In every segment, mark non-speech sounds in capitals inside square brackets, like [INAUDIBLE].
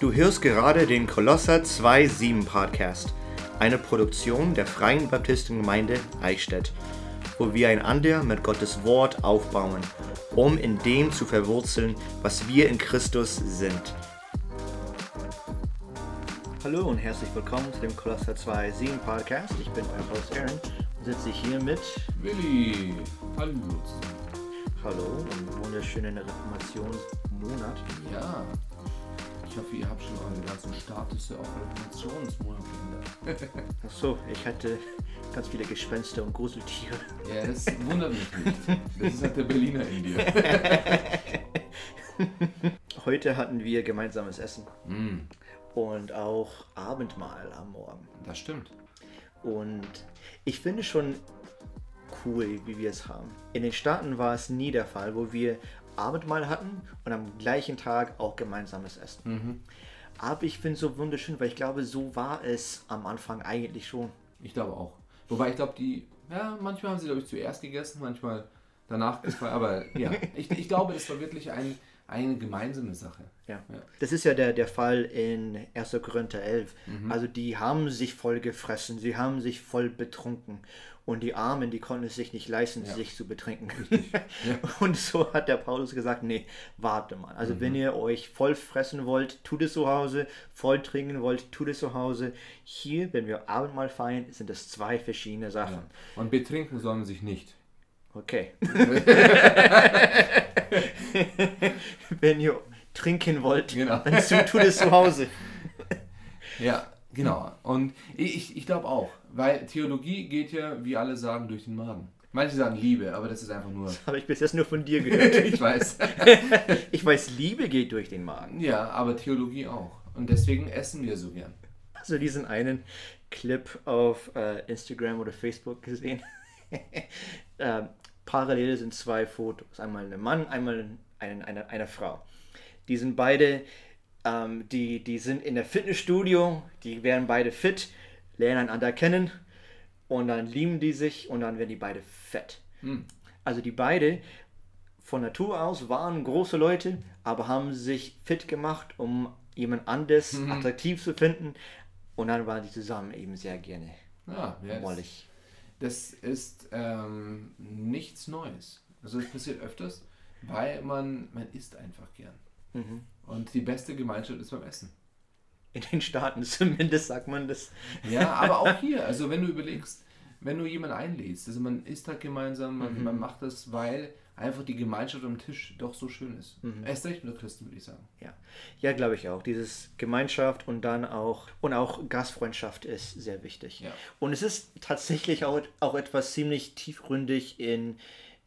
Du hörst gerade den Kolosser 2.7 Podcast, eine Produktion der Freien Baptistengemeinde Eichstätt, wo wir einander mit Gottes Wort aufbauen, um in dem zu verwurzeln, was wir in Christus sind. Hallo und herzlich willkommen zu dem Kolosser 2.7 Podcast. Ich bin euer Host Aaron und sitze hier mit Willi. Hallo. Hallo und wunderschönen Reformationsmonat. Ja. Ich hoffe, ihr habt schon eure ganzen Status auf Reformationsmonat geändert. [LAUGHS] Ach so, ich hatte ganz viele Gespenster und Gruseltiere. Ja, das wundert mich nicht. Das ist halt der Berliner in dir. [LAUGHS] Heute hatten wir gemeinsames Essen Mm, und auch Abendmahl am Morgen. das stimmt. Und ich finde schon cool, wie wir es haben. In den Staaten war es nie der Fall, wo wir Abendmahl hatten und am gleichen Tag auch gemeinsames Essen. Mhm. Aber ich finde es so wunderschön, weil ich glaube, so war es am Anfang eigentlich schon. Ich glaube auch. Wobei ich glaube, die, ja, manchmal haben sie, glaube ich, zuerst gegessen, manchmal danach. Aber ja, [LAUGHS] ich, ich glaube, das war wirklich ein, eine gemeinsame Sache. Ja. Ja. Das ist ja der, der Fall in 1. Korinther 11. Mhm. Also die haben sich voll gefressen, sie haben sich voll betrunken. Und die Armen, die konnten es sich nicht leisten, Ja. sich zu betrinken. [LAUGHS] Und so hat der Paulus gesagt, nee, warte mal. Also Mhm. wenn ihr euch voll fressen wollt, tut es zu Hause. Voll trinken wollt, tut es zu Hause. Hier, wenn wir Abendmahl feiern, sind das zwei verschiedene Sachen. Ja. Und betrinken sollen man sich nicht. Okay. [LAUGHS] wenn ihr trinken wollt, Genau. dann tu- tut es zu Hause. [LAUGHS] Ja, genau. Und ich, ich glaube auch, weil Theologie geht ja, wie alle sagen, durch den Magen. Manche sagen Liebe, aber das ist einfach nur. Habe ich bis jetzt nur von dir gehört. [LAUGHS] ich weiß. Ich weiß, Liebe geht durch den Magen. Ja, aber Theologie auch. Und deswegen essen wir so gern. Hast du diesen einen Clip auf äh, Instagram oder Facebook gesehen? ähm, parallel sind zwei Fotos. Einmal ein Mann, einmal ein, eine, eine Frau. Die sind beide, ähm, die, die sind in der Fitnessstudio, die werden beide fit, lernen einander kennen und dann lieben die sich und dann werden die beide fett. Hm. Also die beide von Natur aus waren große Leute, aber haben sich fit gemacht, um jemand anderes [LAUGHS] attraktiv zu finden. Und dann waren die zusammen eben sehr gerne Ja, das, mollig. Das ist ähm, nichts Neues. Also es passiert öfters, weil man, man isst einfach gern. Mhm. Und die beste Gemeinschaft ist beim Essen. In den Staaten [LAUGHS] zumindest sagt man das. Ja, aber auch [LAUGHS] hier, also wenn du überlegst, wenn du jemanden einlädst, also man isst halt gemeinsam, man, man macht das, weil einfach die Gemeinschaft am Tisch doch so schön ist. Erst recht mit Christen, würde ich sagen. Ja, ja glaube ich auch. Dieses Gemeinschaft und dann auch und auch Gastfreundschaft ist sehr wichtig. Ja. Und es ist tatsächlich auch, auch etwas ziemlich tiefgründig in,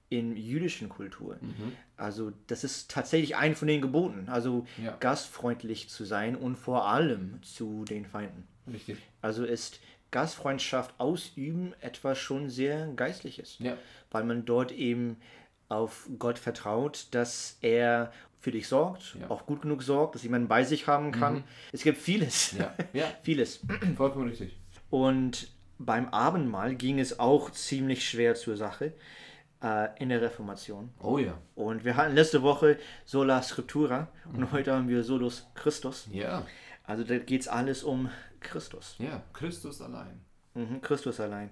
in jüdischen Kulturen. Also das ist tatsächlich ein von den Geboten. Also Ja. gastfreundlich zu sein und vor allem zu den Feinden. Richtig. Also ist Gastfreundschaft ausüben etwas schon sehr Geistliches. Ja. Weil man dort eben auf Gott vertraut, dass er für dich sorgt, Ja. auch gut genug sorgt, dass jemand bei sich haben kann. Es gibt vieles. Ja, ja, [LAUGHS] vieles. vollkommen richtig. Und beim Abendmahl ging es auch ziemlich schwer zur Sache äh, in der Reformation. Oh ja. Und wir hatten letzte Woche Sola Scriptura und heute haben wir Solus Christus. Ja, Also da geht es alles um Christus. ja, Christus allein. Mhm, Christus allein.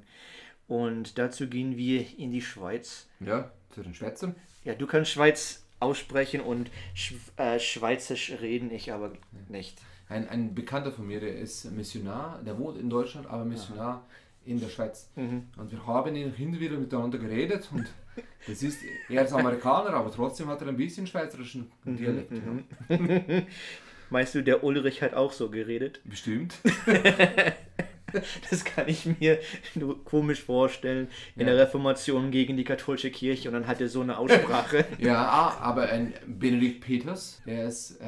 Und dazu gehen wir in die Schweiz. Ja, zu den Schwätzern. Ja, du kannst Schweiz aussprechen und Sch äh, Schweizerisch reden, ich aber nicht. Ein, ein Bekannter von mir, der ist Missionar, der wohnt in Deutschland, aber Missionar in der Schweiz. Und wir haben hin und wieder miteinander geredet und [LAUGHS] das ist, er ist Amerikaner, aber trotzdem hat er ein bisschen schweizerischen Dialekt. Ja. [LAUGHS] Meinst du, der Ulrich hat auch so geredet? Bestimmt. [LAUGHS] [LAUGHS] Das kann ich mir nur komisch vorstellen. In Ja. der Reformation gegen die katholische Kirche und dann hat er so eine Aussprache. [LAUGHS] Ja, aber ein Benedikt Peters, der ist äh,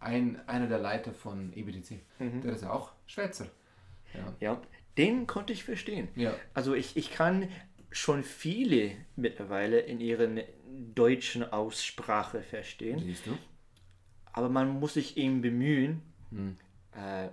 ein, einer der Leiter von EBTC. Der ist ja auch Schweizer. Ja. ja, den konnte ich verstehen. Ja. Also ich, ich kann schon viele mittlerweile in ihren deutschen Aussprache verstehen. Siehst du? Aber man muss sich eben bemühen. Äh,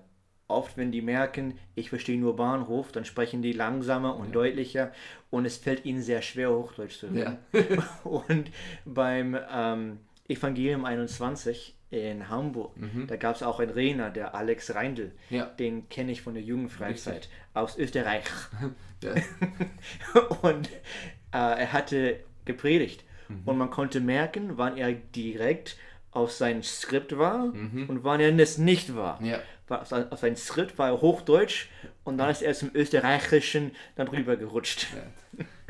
oft, wenn die merken, ich verstehe nur Bahnhof, dann sprechen die langsamer und deutlicher und es fällt ihnen sehr schwer, Hochdeutsch zu reden. [LAUGHS] [LAUGHS] Und beim ähm, Evangelium 21 in Hamburg. Da gab es auch einen Redner, der Alex Reindl. Ja. Den kenne ich von der Jugendfreizeit aus Österreich. [LAUGHS] Ja. und äh, er hatte gepredigt. Und man konnte merken, wann er direkt auf sein Skript war und wann er es nicht war. Ja. Auf sein, auf sein Skript war er Hochdeutsch und dann ist er zum Österreichischen dann rübergerutscht.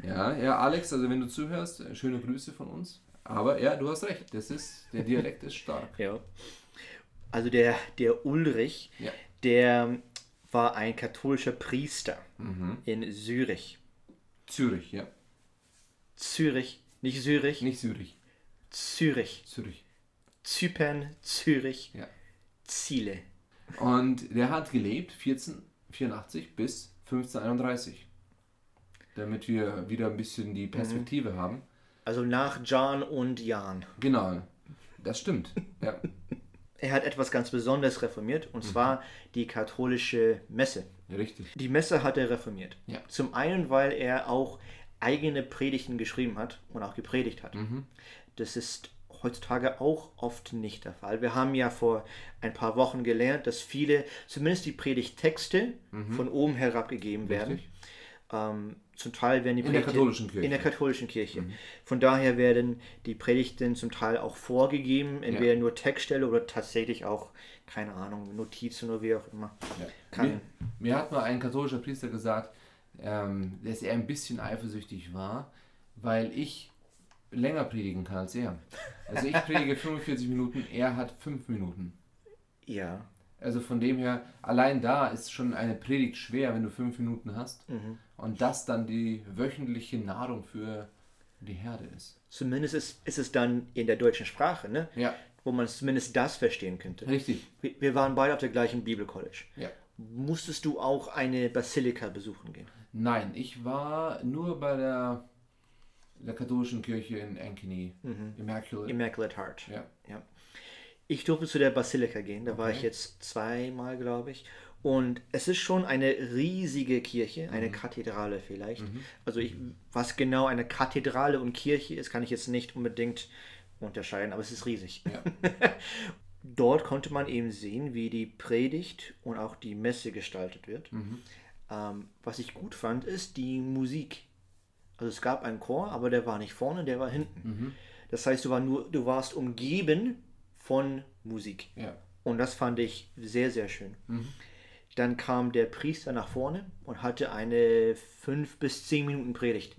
Ja, ja, Alex, also wenn du zuhörst, schöne Grüße von uns. Aber ja, du hast recht, das ist, der Dialekt ist stark. Ja. Also der, der Ulrich, Ja. der war ein katholischer Priester in Zürich. Zürich, ja. Zürich, nicht Zürich, Nicht Zürich, Zürich. Zürich. Zypern, Zürich, Ja. Ziele. Und der hat gelebt 1484 bis 1531. Damit wir wieder ein bisschen die Perspektive haben. Also nach John und Jan. Genau, das stimmt. Ja. [LAUGHS] Er hat etwas ganz Besonderes reformiert, und zwar die katholische Messe. Richtig. Die Messe hat er reformiert. Ja. Zum einen, weil er auch eigene Predigten geschrieben hat und auch gepredigt hat. Das ist heutzutage auch oft nicht der Fall. Wir haben ja vor ein paar Wochen gelernt, dass viele, zumindest die Predigttexte, von oben herab gegeben werden. Ähm, zum Teil werden die In der Predigten- katholischen Kirche. Mhm. In der katholischen Kirche. Von daher werden die Predigten zum Teil auch vorgegeben, entweder nur Textstelle oder tatsächlich auch, keine Ahnung, Notizen oder wie auch immer. Ja. Mir, mir hat mal ein katholischer Priester gesagt, ähm, dass er ein bisschen eifersüchtig war, weil ich länger predigen kann als er. Also ich predige [LAUGHS] 45 Minuten, er hat 5 Minuten. Ja. Also von dem her, allein da ist schon eine Predigt schwer, wenn du 5 Minuten hast. Und das dann die wöchentliche Nahrung für die Herde ist. Zumindest ist, ist es dann in der deutschen Sprache, ne? Ja, wo man zumindest das verstehen könnte. richtig. Wir, wir waren beide auf der gleichen Bibelcollege. Ja. Musstest du auch eine Basilika besuchen gehen? Nein, ich war nur bei der, der katholischen Kirche in Ankeny, Immaculate. Immaculate Heart. ja. Ja. Ich durfte zu der Basilika gehen, da war Okay. ich jetzt zweimal, glaube ich. Und es ist schon eine riesige Kirche, eine Kathedrale vielleicht. Also ich, was genau eine Kathedrale und Kirche ist, kann ich jetzt nicht unbedingt unterscheiden, aber es ist riesig. Ja. [LAUGHS] Dort konnte man eben sehen, wie die Predigt und auch die Messe gestaltet wird. Ähm, was ich gut fand, ist die Musik. Also es gab einen Chor, aber der war nicht vorne, der war hinten. Das heißt, du, war nur, du warst umgeben von Musik. Ja. Und das fand ich sehr, sehr schön. Dann kam der Priester nach vorne und hatte eine 5 bis 10 Minuten Predigt.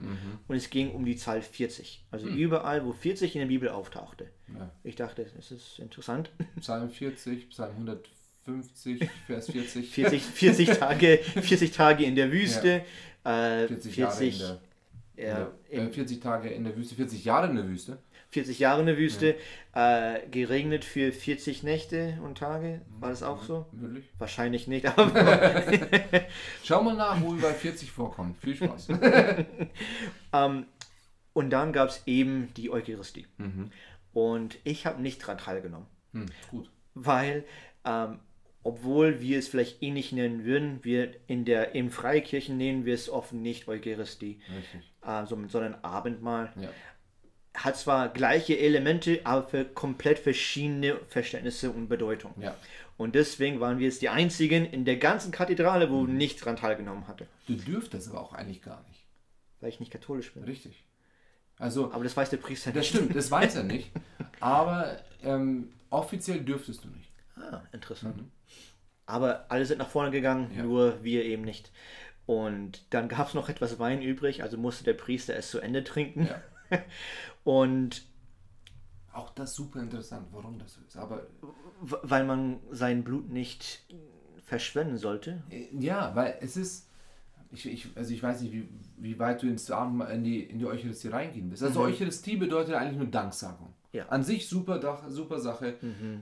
Und es ging um die Zahl 40. Also überall, wo 40 in der Bibel auftauchte. Ja. Ich dachte, das ist interessant. Psalm 40, Psalm 150, Vers 40. 40, 40, Tage, 40 Tage in der Wüste, äh, 40 40, Jahre in der, ja, in der, äh, 40 Tage in der Wüste, 40 Jahre in der Wüste. 40 Jahre in der Wüste, äh, geregnet für 40 Nächte und Tage. War das auch so? Möglich. Wahrscheinlich nicht, aber [LAUGHS] Schau mal nach, wo überall 40 vorkommt. Viel Spaß. [LAUGHS] ähm, und dann gab es eben die Eucharistie. Mhm. Und ich habe nicht daran teilgenommen, Hm, gut. weil ähm, obwohl wir es vielleicht ähnlich nennen würden, wir in der im Freikirchen nennen wir es oft nicht Eucharistie, äh, so- sondern Abendmahl. Ja. Hat zwar gleiche Elemente, aber für komplett verschiedene Verständnisse und Bedeutung. ja. Und deswegen waren wir jetzt die einzigen in der ganzen Kathedrale, Mhm. wo nicht daran teilgenommen hatte, Du dürftest aber auch eigentlich gar nicht. weil ich nicht katholisch bin. Richtig. Also, Aber das weiß der Priester das nicht. stimmt, das weiß er [LAUGHS] nicht. Aber ähm, offiziell dürftest du nicht. Ah, interessant. Aber alle sind nach vorne gegangen, Mhm. Ja. nur wir eben nicht. Und dann gab es noch etwas Wein übrig, also musste der Priester es zu Ende trinken. Ja. [LAUGHS] Und Auch das super interessant, warum das so ist. Aber weil man sein Blut nicht verschwenden sollte. äh, ja, weil es ist. Ich, ich, also ich weiß nicht, wie, wie weit du ins Abend in die, in die Eucharistie reingehen willst. Also Eucharistie bedeutet eigentlich nur Danksagung. Ja. An sich super, super Sache,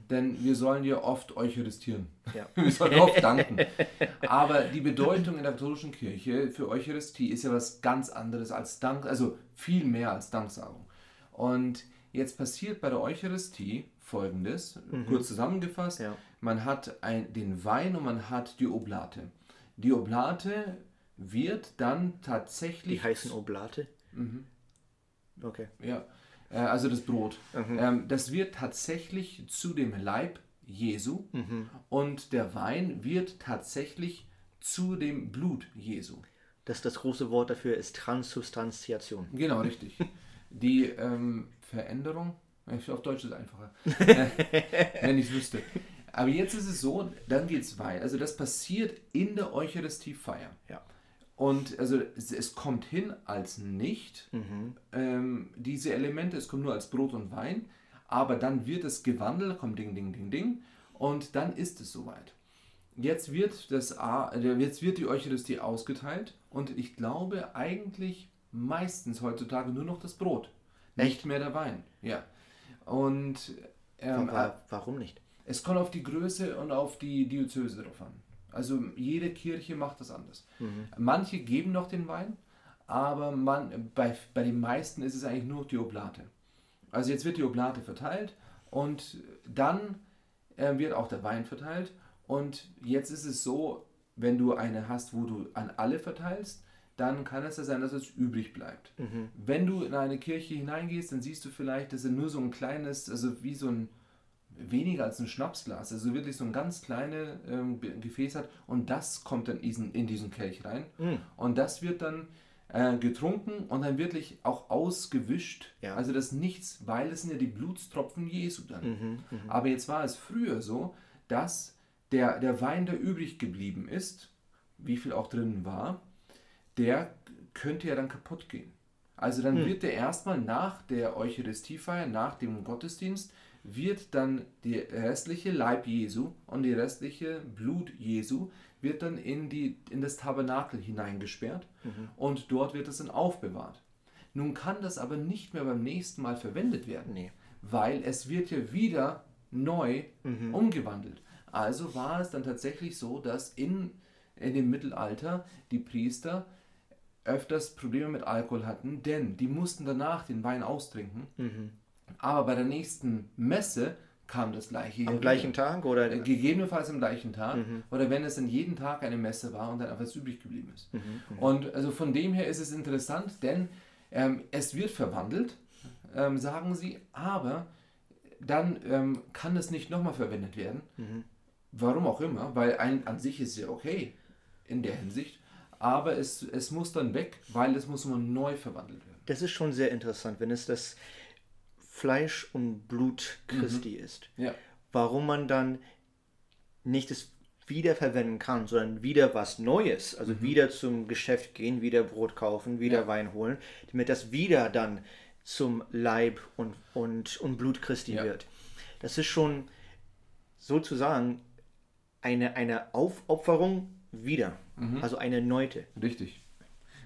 denn wir sollen ja oft eucharistieren. Ja. Wir sollen oft danken. [LAUGHS] Aber die Bedeutung in der katholischen Kirche für Eucharistie ist ja was ganz anderes als Dank, also viel mehr als Danksagung. Und jetzt passiert bei der Eucharistie folgendes, kurz zusammengefasst: Ja. Man hat ein, den Wein und man hat die Oblate. Die Oblate wird dann Die tatsächlich heißen Oblate. Mhm. Okay. ja, äh, also das Brot, mhm. ähm, das wird tatsächlich zu dem Leib Jesu mhm. und der Wein wird tatsächlich zu dem Blut Jesu. Das, das große Wort dafür ist Transubstantiation. Genau, richtig. [LAUGHS] Die ähm, Veränderung, auf Deutsch ist es einfacher, [LAUGHS] wenn ich es wüsste. Aber jetzt ist es so, dann geht es weiter. Also das passiert in der Eucharistiefeier. Ja. Und also es, es, kommt hin als nicht mhm. ähm, diese Elemente, es kommt nur als Brot und Wein, aber dann wird es gewandelt, kommt Ding, Ding, Ding, Ding und dann ist es soweit. Jetzt wird, das, jetzt wird die Eucharistie ausgeteilt und ich glaube eigentlich meistens heutzutage nur noch das Brot, nicht mehr der Wein. Ja. Und ähm, warum nicht? Es kommt auf die Größe und auf die Diözese drauf an. Also jede Kirche macht das anders. Mhm. Manche geben noch den Wein, aber man, bei, bei den meisten ist es eigentlich nur die Oblate. Also jetzt wird die Oblate verteilt und dann äh, wird auch der Wein verteilt. Und jetzt ist es so, wenn du eine hast, wo du an alle verteilst, dann kann es ja sein, dass es übrig bleibt. Mhm. Wenn du in eine Kirche hineingehst, dann siehst du vielleicht, dass er nur so ein kleines, also wie so ein weniger als ein Schnapsglas, also wirklich so ein ganz kleines ähm, Gefäß hat und das kommt dann in, in diesen Kelch rein mhm. und das wird dann äh, getrunken und dann wirklich auch ausgewischt, ja. also das nichts, weil es sind ja die Blutstropfen Jesu dann. Mhm, mh. Aber jetzt war es früher so, dass der, der Wein, der übrig geblieben ist, wie viel auch drin war, der könnte ja dann kaputt gehen. Also dann mhm. wird der erstmal nach der Eucharistiefeier, nach dem Gottesdienst, wird dann der restliche Leib Jesu und die restliche Blut Jesu wird dann in, die, in das Tabernakel hineingesperrt mhm. und dort wird es dann aufbewahrt. Nun kann das aber nicht mehr beim nächsten Mal verwendet werden, nee. weil es wird ja wieder neu mhm. umgewandelt. Also war es dann tatsächlich so, dass in, in dem Mittelalter die Priester öfters Probleme mit Alkohol hatten, denn die mussten danach den Wein austrinken. Mhm. Aber bei der nächsten Messe kam das gleiche. Am gleichen wieder. Tag oder? Gegebenenfalls am gleichen Tag. Mhm. Oder wenn es dann jeden Tag eine Messe war und dann etwas übrig geblieben ist. Mhm. Mhm. Und also von dem her ist es interessant, denn ähm, es wird verwandelt, ähm, sagen sie, aber dann ähm, kann es nicht nochmal verwendet werden. Mhm. Warum auch immer, weil ein, an sich ist es ja okay in der Hinsicht, aber es, es muss dann weg, weil es muss immer neu verwandelt werden. Das ist schon sehr interessant, wenn es das Fleisch und Blut Christi mhm. ist. Ja. Warum man dann nicht es wiederverwenden kann, sondern wieder was Neues, also mhm. wieder zum Geschäft gehen, wieder Brot kaufen, wieder ja. Wein holen, damit das wieder dann zum Leib und, und, und Blut Christi ja. wird. Das ist schon sozusagen eine, eine Aufopferung wieder, mhm. also eine Neute. Richtig.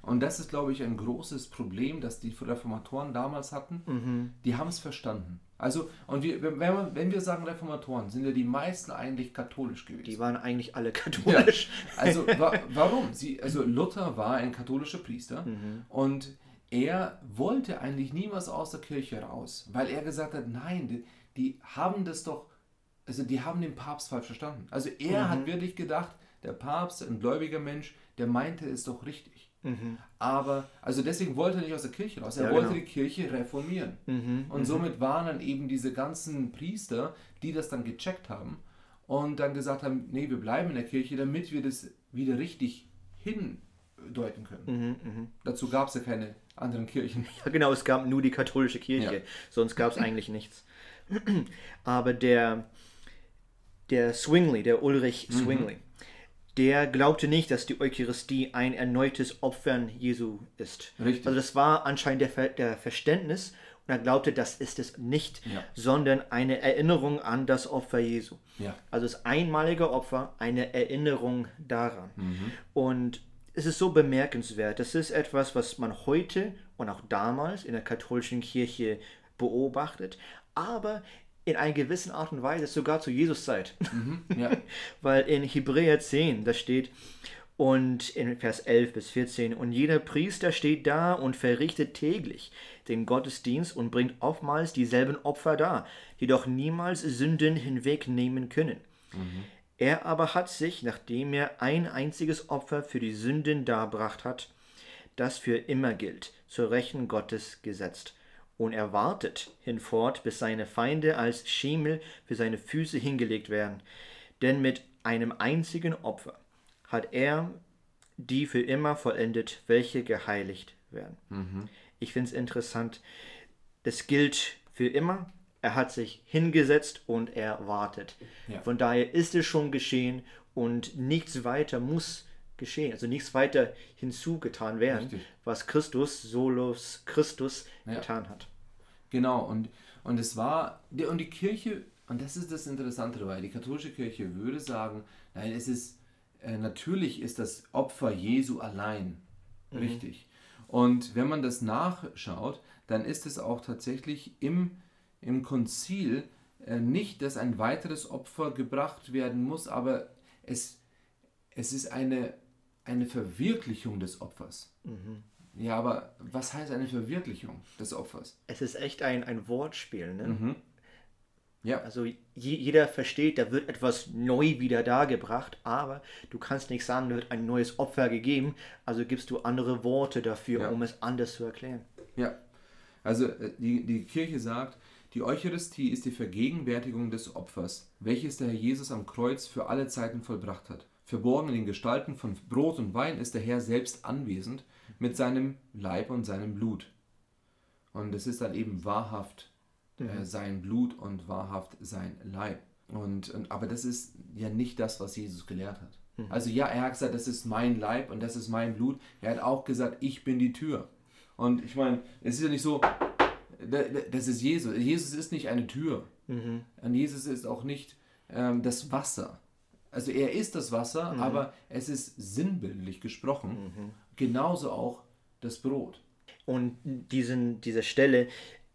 Und das ist, glaube ich, ein großes Problem, das die Reformatoren damals hatten. Mhm. Die haben es verstanden. Also, und wir, wenn, wir, wenn wir sagen Reformatoren, sind ja die meisten eigentlich katholisch gewesen. Die waren eigentlich alle katholisch. Ja. Also, [LAUGHS] wa warum? Sie, also, Luther war ein katholischer Priester mhm. und er wollte eigentlich niemals aus der Kirche raus, weil er gesagt hat: Nein, die, die haben das doch, also, die haben den Papst falsch verstanden. Also, er mhm. hat wirklich gedacht, der Papst, ein gläubiger Mensch, der meinte es doch richtig. Mhm. Aber, also deswegen wollte er nicht aus der Kirche raus. Er ja, wollte genau. die Kirche reformieren. Mhm. Und mhm. somit waren dann eben diese ganzen Priester, die das dann gecheckt haben und dann gesagt haben, nee, wir bleiben in der Kirche, damit wir das wieder richtig hindeuten können. Mhm, mhm. Dazu gab es ja keine anderen Kirchen. Ja, genau, es gab nur die katholische Kirche. Ja. Sonst gab es eigentlich nichts. Aber der, der Swingley, der Ulrich mhm. Swingley, der glaubte nicht, dass die Eucharistie ein erneutes Opfern Jesu ist. Richtig. Also das war anscheinend der, Ver der Verständnis und er glaubte, das ist es nicht, ja. sondern eine Erinnerung an das Opfer Jesu. Ja. Also das einmalige Opfer, eine Erinnerung daran. Mhm. Und es ist so bemerkenswert. Das ist etwas, was man heute und auch damals in der katholischen Kirche beobachtet, aber in einer gewissen Art und Weise sogar zu Jesus Zeit. [LAUGHS] Mhm, ja. Weil in Hebräer 10, da steht, und in Vers 11 bis 14, und jeder Priester steht da und verrichtet täglich den Gottesdienst und bringt oftmals dieselben Opfer dar, die doch niemals Sünden hinwegnehmen können. Mhm. Er aber hat sich, nachdem er ein einziges Opfer für die Sünden darbracht hat, das für immer gilt, zur Rechten Gottes gesetzt und er wartet hinfort, bis seine Feinde als Schemel für seine Füße hingelegt werden. Denn mit einem einzigen Opfer hat er die für immer vollendet, welche geheiligt werden. Mhm. Ich finde es interessant, das gilt für immer. Er hat sich hingesetzt und er wartet. Ja. Von daher ist es schon geschehen und nichts weiter muss geschehen. Also nichts weiter hinzugetan werden, Richtig. was Christus, Solus Christus Ja. getan hat. Genau, und, und es war, und die Kirche, und das ist das Interessante dabei, die katholische Kirche würde sagen, nein, es ist, äh, natürlich ist das Opfer Jesu allein richtig. Und wenn man das nachschaut, dann ist es auch tatsächlich im, im Konzil äh, nicht, dass ein weiteres Opfer gebracht werden muss, aber es, es ist eine, eine Verwirklichung des Opfers. Ja, aber was heißt eine Verwirklichung des Opfers? Es ist echt ein, ein Wortspiel. Ne? Mhm. Ja, Also je, jeder versteht, da wird etwas neu wieder dargebracht, aber du kannst nicht sagen, da wird ein neues Opfer gegeben, also gibst du andere Worte dafür, Ja. um es anders zu erklären. ja. Also äh, die, die Kirche sagt, die Eucharistie ist die Vergegenwärtigung des Opfers, welches der Herr Jesus am Kreuz für alle Zeiten vollbracht hat. Verborgen in den Gestalten von Brot und Wein ist der Herr selbst anwesend mit seinem Leib und seinem Blut. Und es ist dann eben wahrhaft äh, sein Blut und wahrhaft sein Leib. Und, und, aber das ist ja nicht das, was Jesus gelehrt hat. Also ja, er hat gesagt, das ist mein Leib und das ist mein Blut. Er hat auch gesagt, ich bin die Tür. Und ich meine, es ist ja nicht so, da- da- das ist Jesus. Jesus ist nicht eine Tür. Und Jesus ist auch nicht ähm, das Wasser. Also er ist das Wasser, aber es ist sinnbildlich gesprochen. Genauso auch das Brot. Und diesen, diese Stelle,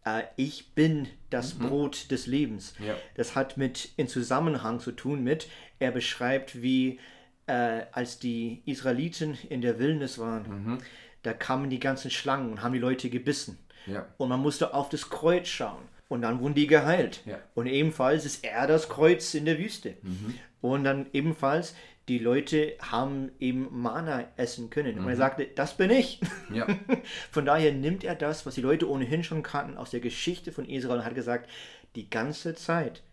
äh, ich bin das Brot des Lebens, Ja. das hat mit in Zusammenhang zu tun mit, er beschreibt, wie äh, als die Israeliten in der Wildnis waren, da kamen die ganzen Schlangen und haben die Leute gebissen. Ja. Und man musste auf das Kreuz schauen. Und dann wurden die geheilt. Ja. Und ebenfalls ist er das Kreuz in der Wüste. Und dann ebenfalls, die Leute haben eben Mana essen können. Und er sagte, das bin ich. Ja. [LAUGHS] Von daher nimmt er das, was die Leute ohnehin schon kannten aus der Geschichte von Israel und hat gesagt, die ganze Zeit,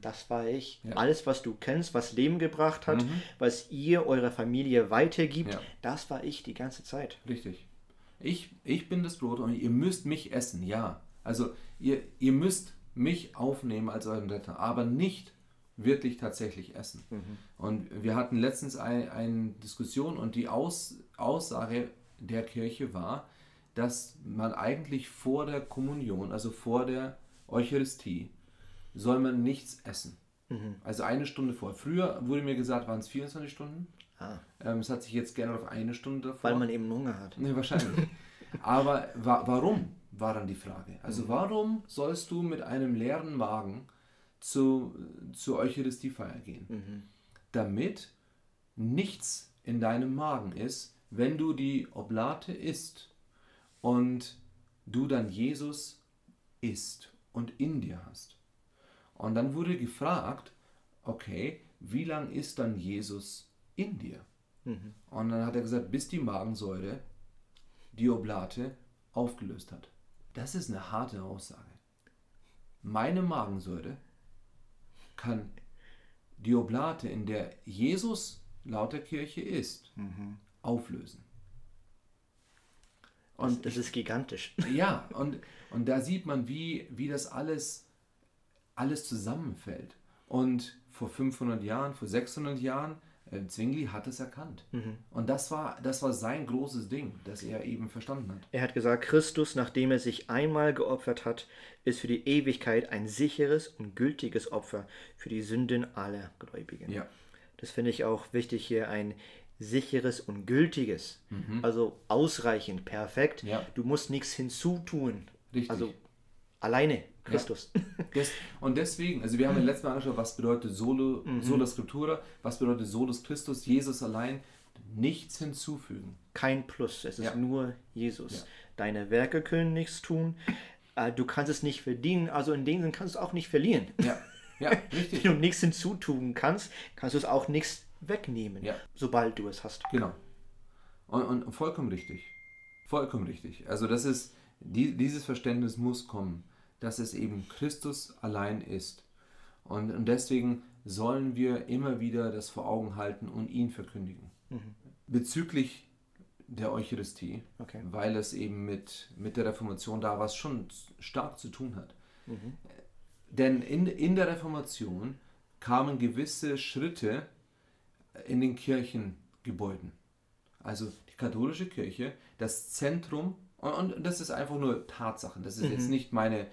das war ich. Ja. Alles, was du kennst, was Leben gebracht hat, was ihr eurer Familie weitergibt, Ja. das war ich die ganze Zeit. Richtig. Ich, ich bin das Brot und ihr müsst mich essen, ja. Also ihr, ihr müsst mich aufnehmen als euren Retter, aber nicht wirklich tatsächlich essen. Und wir hatten letztens ein, eine Diskussion und die Aus, Aussage der Kirche war, dass man eigentlich vor der Kommunion, also vor der Eucharistie, soll man nichts essen. Also eine Stunde vor. Früher wurde mir gesagt, waren es 24 Stunden. Ah, Ähm, es hat sich jetzt gerne auf eine Stunde davor. weil man eben Hunger hat. Ne, wahrscheinlich. [LAUGHS] Aber wa warum, war dann die Frage. Also warum sollst du mit einem leeren Magen zu, zur Eucharistiefeier gehen? Damit nichts in deinem Magen ist, wenn du die Oblate isst und du dann Jesus isst und in dir hast. Und dann wurde gefragt, okay, wie lang ist dann Jesus in dir? Und dann hat er gesagt, bis die Magensäure die Oblate aufgelöst hat. Das ist eine harte Aussage. Meine Magensäure kann die Oblate, in der Jesus laut der Kirche ist, auflösen. Das, Und das ist gigantisch. [LAUGHS] ja, und, und da sieht man, wie, wie das alles, alles zusammenfällt. Und vor 500 Jahren, vor 600 Jahren, äh, Zwingli hat es erkannt. Und das war, das war sein großes Ding, das er eben verstanden hat. Er hat gesagt, Christus, nachdem er sich einmal geopfert hat, ist für die Ewigkeit ein sicheres und gültiges Opfer für die Sünden aller Gläubigen. Ja, Das finde ich auch wichtig hier, ein sicheres und gültiges. Also ausreichend, perfekt. Mhm. Ja. Du musst nichts hinzutun. Richtig. Also alleine Christus. Des, und deswegen, also wir haben letztes Mal angeschaut, was bedeutet Solo, Sola Scriptura, was bedeutet Solus Christus, Jesus allein, nichts hinzufügen. Kein Plus, es ist Ja. nur Jesus. Ja. Deine Werke können nichts tun. Äh, Du kannst es nicht verdienen, also in dem Sinne kannst du es auch nicht verlieren. Ja, ja, [LAUGHS] richtig. Wenn du nichts hinzutun kannst, kannst du es auch nichts wegnehmen, Ja. sobald du es hast. Genau. Und, und vollkommen richtig. Vollkommen richtig. Also das ist, die, dieses Verständnis muss kommen, dass es eben Christus allein ist. Und, und deswegen sollen wir immer wieder das vor Augen halten und ihn verkündigen. Mhm. Bezüglich der Eucharistie, okay. weil es eben mit, mit der Reformation da was schon stark zu tun hat. Mhm. Denn in, in der Reformation kamen gewisse Schritte in den Kirchengebäuden. Also die katholische Kirche, das Zentrum, und, und das ist einfach nur Tatsachen. Das ist mhm. jetzt nicht meine,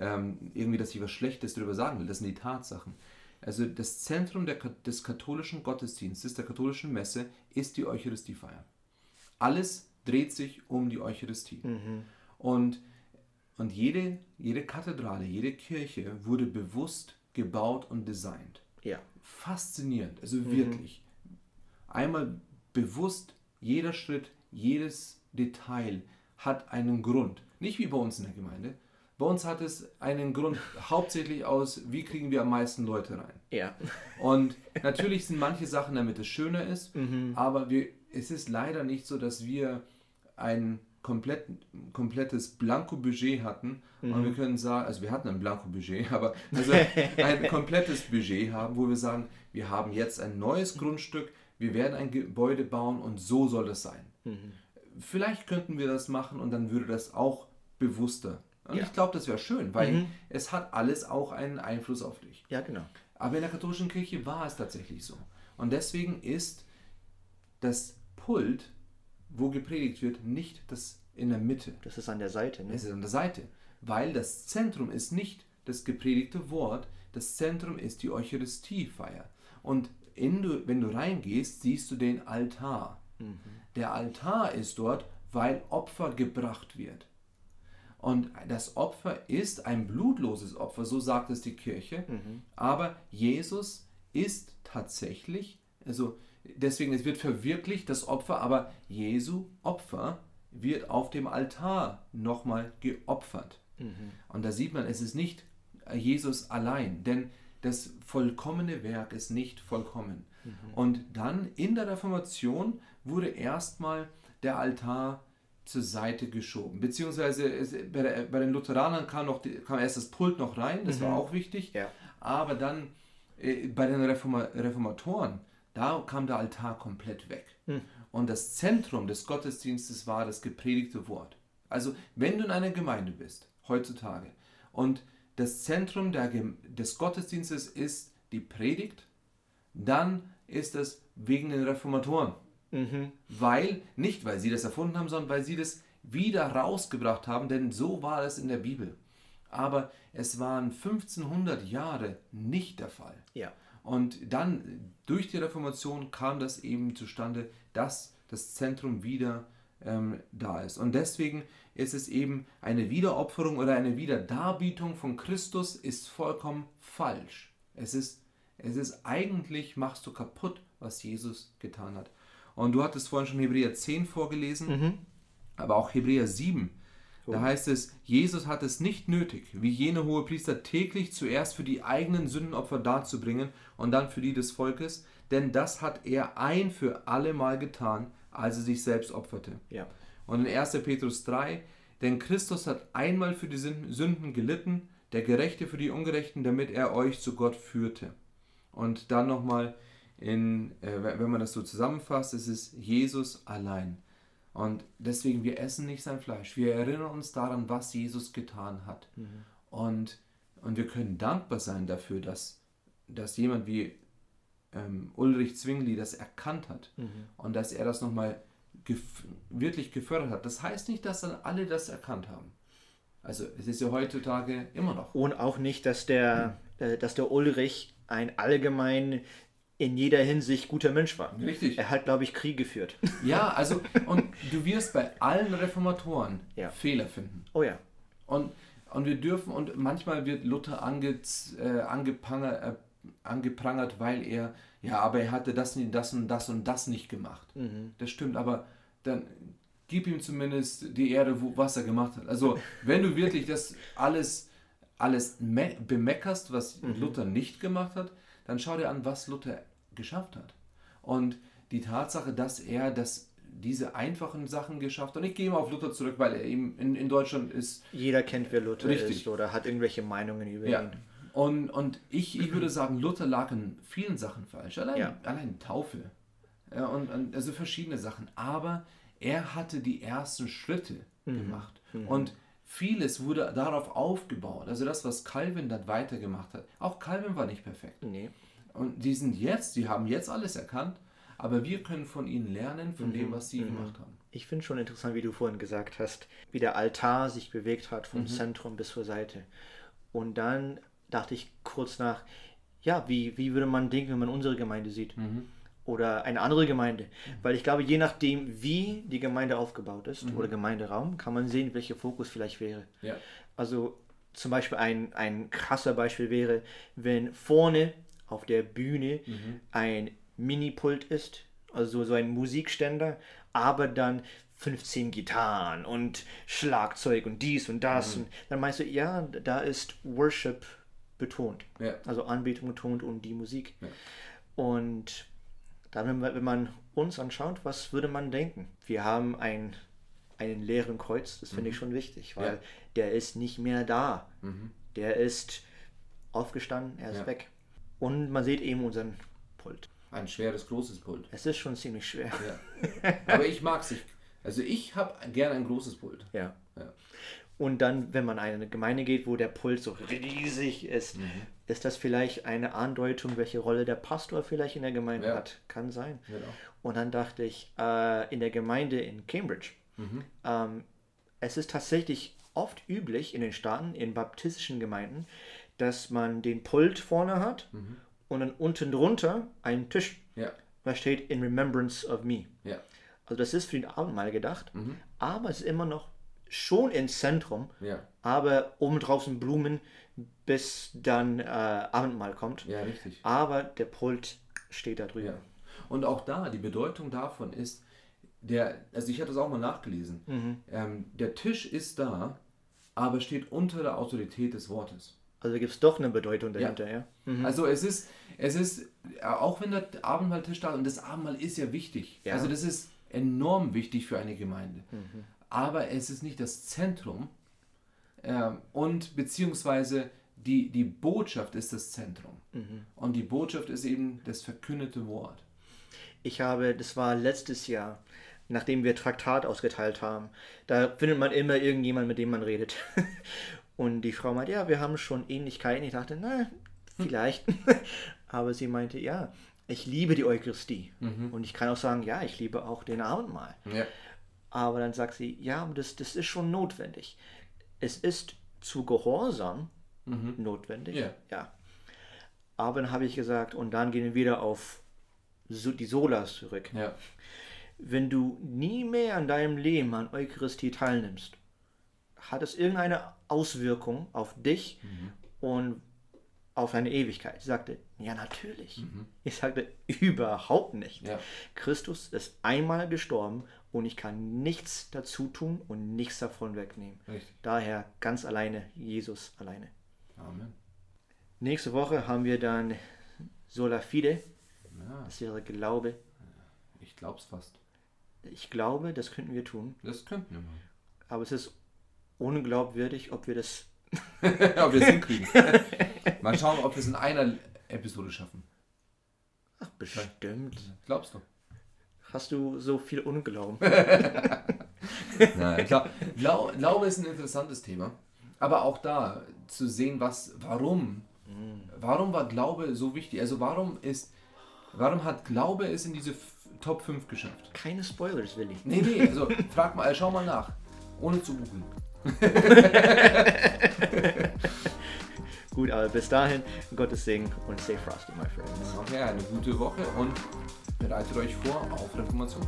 ähm, irgendwie, dass ich was Schlechtes darüber sagen will. Das sind die Tatsachen. Also das Zentrum der, des katholischen Gottesdienstes, der katholischen Messe, ist die Eucharistiefeier. Alles dreht sich um die Eucharistie. Mhm. Und, und jede, jede Kathedrale, jede Kirche wurde bewusst gebaut und designt. Ja. Faszinierend, also mhm. wirklich. Einmal bewusst, jeder Schritt, jedes Detail hat einen Grund. Nicht wie bei uns in der Gemeinde, bei uns hat es einen Grund hauptsächlich aus, wie kriegen wir am meisten Leute rein. Ja. Und natürlich sind manche Sachen, damit es schöner ist, mhm. aber wir, es ist leider nicht so, dass wir ein komplett, komplettes Blanko-Budget hatten mhm. und wir können sagen, also wir hatten ein Blanko-Budget, [LAUGHS] aber also ein [LAUGHS] komplettes Budget haben, wo wir sagen, wir haben jetzt ein neues Grundstück, wir werden ein Gebäude bauen und so soll das sein. Mhm. Vielleicht könnten wir das machen und dann würde das auch bewusster und ja. ich glaube, das wäre schön, weil mhm. es hat alles auch einen Einfluss auf dich. Ja, genau. Aber in der katholischen Kirche war es tatsächlich so. Und deswegen ist das Pult, wo gepredigt wird, nicht das in der Mitte. Das ist an der Seite. Ne? Es ist an der Seite. Weil das Zentrum ist nicht das gepredigte Wort, das Zentrum ist die Eucharistiefeier. Und in, wenn du reingehst, siehst du den Altar. Mhm. Der Altar ist dort, weil Opfer gebracht wird. Und das Opfer ist ein blutloses Opfer, so sagt es die Kirche. Mhm. Aber Jesus ist tatsächlich, also deswegen, es wird verwirklicht, das Opfer, aber Jesu Opfer wird auf dem Altar nochmal geopfert. Mhm. Und da sieht man, es ist nicht Jesus allein, denn das vollkommene Werk ist nicht vollkommen. Mhm. Und dann in der Reformation wurde erstmal der Altar zur Seite geschoben. Beziehungsweise es, bei, der, bei, den Lutheranern kam, noch die, kam erst das Pult noch rein, das mhm. war auch wichtig. Ja. Aber dann äh, bei den Reforma Reformatoren, da kam der Altar komplett weg. Mhm. Und das Zentrum des Gottesdienstes war das gepredigte Wort. Also wenn du in einer Gemeinde bist, heutzutage, und das Zentrum der, des Gottesdienstes ist die Predigt, dann ist es wegen den Reformatoren. Mhm. Weil, nicht weil sie das erfunden haben, sondern weil sie das wieder rausgebracht haben, denn so war es in der Bibel. Aber es waren 1500 Jahre nicht der Fall. Ja. Und dann durch die Reformation kam das eben zustande, dass das Zentrum wieder ähm, da ist. Und deswegen ist es eben eine Wiederopferung oder eine Wiederdarbietung von Christus ist vollkommen falsch. Es ist, es ist eigentlich, machst du kaputt, was Jesus getan hat. Und du hattest vorhin schon Hebräer 10 vorgelesen, mhm. aber auch Hebräer 7. Oh. Da heißt es, Jesus hat es nicht nötig, wie jene hohe Priester täglich zuerst für die eigenen Sündenopfer darzubringen und dann für die des Volkes, denn das hat er ein für alle Mal getan, als er sich selbst opferte. Ja. Und in 1. Petrus 3, denn Christus hat einmal für die Sünden gelitten, der Gerechte für die Ungerechten, damit er euch zu Gott führte. Und dann nochmal in, äh, wenn man das so zusammenfasst, ist es Jesus allein. Und deswegen, wir essen nicht sein Fleisch. Wir erinnern uns daran, was Jesus getan hat. Mhm. Und, und wir können dankbar sein dafür, dass, dass jemand wie ähm, Ulrich Zwingli das erkannt hat mhm. und dass er das nochmal gef wirklich gefördert hat. Das heißt nicht, dass dann alle das erkannt haben. Also es ist ja heutzutage immer noch. Und auch nicht, dass der, mhm. äh, dass der Ulrich ein allgemein in jeder Hinsicht guter Mensch war. Richtig. Er hat, glaube ich, Krieg geführt. [LAUGHS] Ja, also, und du wirst bei allen Reformatoren ja. Fehler finden. Oh ja. Und, und wir dürfen, und manchmal wird Luther ange, äh, angeprangert, äh, angeprangert, weil er, ja, aber er hatte das, das und das und das nicht gemacht. Mhm. Das stimmt, aber dann gib ihm zumindest die Erde, wo, was er gemacht hat. Also, wenn du wirklich das alles, alles bemeckerst, was mhm. Luther nicht gemacht hat, dann schau dir an, was Luther geschafft hat. Und die Tatsache, dass er das, diese einfachen Sachen geschafft. Und ich gehe mal auf Luther zurück, weil er eben in, in Deutschland ist. Jeder kennt, wer Luther Richtig. ist oder hat irgendwelche Meinungen über ja. ihn. Und, und ich, ich würde sagen, Luther lag in vielen Sachen falsch. Allein, ja. allein Taufe. Ja, und, und, also verschiedene Sachen. Aber er hatte die ersten Schritte mhm. gemacht. Mhm. Und vieles wurde darauf aufgebaut. Also das, was Calvin dann weitergemacht hat. Auch Calvin war nicht perfekt. Nee. Und die sind jetzt, die haben jetzt alles erkannt, aber wir können von ihnen lernen, von mhm. dem, was sie mhm. gemacht haben. Ich finde schon interessant, wie du vorhin gesagt hast, wie der Altar sich bewegt hat vom mhm. Zentrum bis zur Seite. Und dann dachte ich kurz nach, ja, wie, wie würde man denken, wenn man unsere Gemeinde sieht? Mhm. Oder eine andere Gemeinde. Mhm. Weil ich glaube, je nachdem, wie die Gemeinde aufgebaut ist mhm. oder Gemeinderaum, kann man sehen, welcher Fokus vielleicht wäre. Ja. Also zum Beispiel ein, ein krasser Beispiel wäre, wenn vorne auf der Bühne mhm. ein Minipult ist, also so ein Musikständer, aber dann 15 Gitarren und Schlagzeug und dies und das. Mhm. Und dann meinst du, ja, da ist Worship betont. Ja. Also Anbetung betont und die Musik. Ja. Und dann, wenn man uns anschaut, was würde man denken? Wir haben ein, einen leeren Kreuz, das finde mhm. ich schon wichtig, weil ja. der ist nicht mehr da. Mhm. Der ist aufgestanden, er ist weg. Und man sieht eben unseren Pult. Ein schweres, großes Pult. Es ist schon ziemlich schwer. Ja. [LAUGHS] Aber ich mag es. Also ich habe gerne ein großes Pult. Ja. Und dann, wenn man in eine Gemeinde geht, wo der Pult so riesig ist, mhm. ist das vielleicht eine Andeutung, welche Rolle der Pastor vielleicht in der Gemeinde ja. hat. Kann sein. Genau. Und dann dachte ich, äh, in der Gemeinde in Cambridge, mhm. ähm, es ist tatsächlich oft üblich in den Staaten, in baptistischen Gemeinden, dass man den Pult vorne hat mhm. und dann unten drunter einen Tisch. Ja. Da steht in Remembrance of Me. Ja. Also das ist für den Abendmahl gedacht, mhm. aber es ist immer noch schon ins Zentrum, ja. aber oben draußen Blumen, bis dann äh, Abendmahl kommt. Ja, richtig. Aber der Pult steht da drüber. Ja. Und auch da, die Bedeutung davon ist, der, also ich hatte das auch mal nachgelesen, mhm. ähm, der Tisch ist da, aber steht unter der Autorität des Wortes. Also gibt es doch eine Bedeutung dahinter, ja. ja? Mhm. Also es ist, es ist, auch wenn der Abendmahltisch da und das Abendmahl ist ja wichtig. Ja. Also das ist enorm wichtig für eine Gemeinde. Mhm. Aber es ist nicht das Zentrum äh, und beziehungsweise die, die Botschaft ist das Zentrum. Mhm. Und die Botschaft ist eben das verkündete Wort. Ich habe, das war letztes Jahr, nachdem wir Traktat ausgeteilt haben, da findet man immer irgendjemand, mit dem man redet. [LAUGHS] Und die Frau meinte, ja, wir haben schon Ähnlichkeiten. Ich dachte, na, vielleicht. [LAUGHS] Aber sie meinte, ja, ich liebe die Eucharistie. Mhm. Und ich kann auch sagen, ja, ich liebe auch den Abendmahl. Ja. Aber dann sagt sie, ja, das, das ist schon notwendig. Es ist zu Gehorsam mhm. notwendig. Ja. ja. Aber dann habe ich gesagt, und dann gehen wir wieder auf die Solas zurück. Ja. Wenn du nie mehr an deinem Leben an Eucharistie teilnimmst, hat es irgendeine Auswirkung auf dich mhm. und auf deine Ewigkeit? Ich sagte, ja, natürlich. Mhm. Ich sagte, überhaupt nicht. Ja. Christus ist einmal gestorben und ich kann nichts dazu tun und nichts davon wegnehmen. Richtig. Daher ganz alleine, Jesus alleine. Amen. Nächste Woche haben wir dann Sola Fide. Ja. Das wäre Glaube. Ich glaube es fast. Ich glaube, das könnten wir tun. Das könnten wir mal. Aber es ist unglaubwürdig, ob wir das. [LAUGHS] ob wir es hinkriegen. [LAUGHS] Mal schauen, ob wir es in einer Episode schaffen. Ach, bestimmt. Glaubst du? Hast du so viel Unglauben? [LAUGHS] Nein, klar. Glau Glaube ist ein interessantes Thema. Aber auch da zu sehen, was, warum, mm. warum war Glaube so wichtig? Also warum ist, warum hat Glaube es in diese Top 5 geschafft? Keine Spoilers, Willi. Nee, nee, also frag mal, schau mal nach. Ohne zu googeln. [LAUGHS] Gut, aber bis dahin, Gottes Segen und stay frosty, my friends. Okay, eine gute Woche und bereitet euch vor auf Reformation.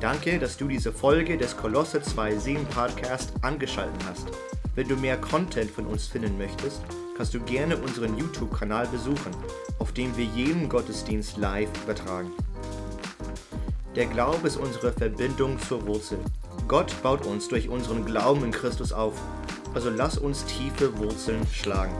Danke, dass du diese Folge des Kolosse 2 Seen Podcast angeschaltet hast. Wenn du mehr Content von uns finden möchtest, kannst du gerne unseren YouTube-Kanal besuchen, auf dem wir jeden Gottesdienst live übertragen. Der Glaube ist unsere Verbindung zur Wurzel. Gott baut uns durch unseren Glauben in Christus auf. Also lass uns tiefe Wurzeln schlagen.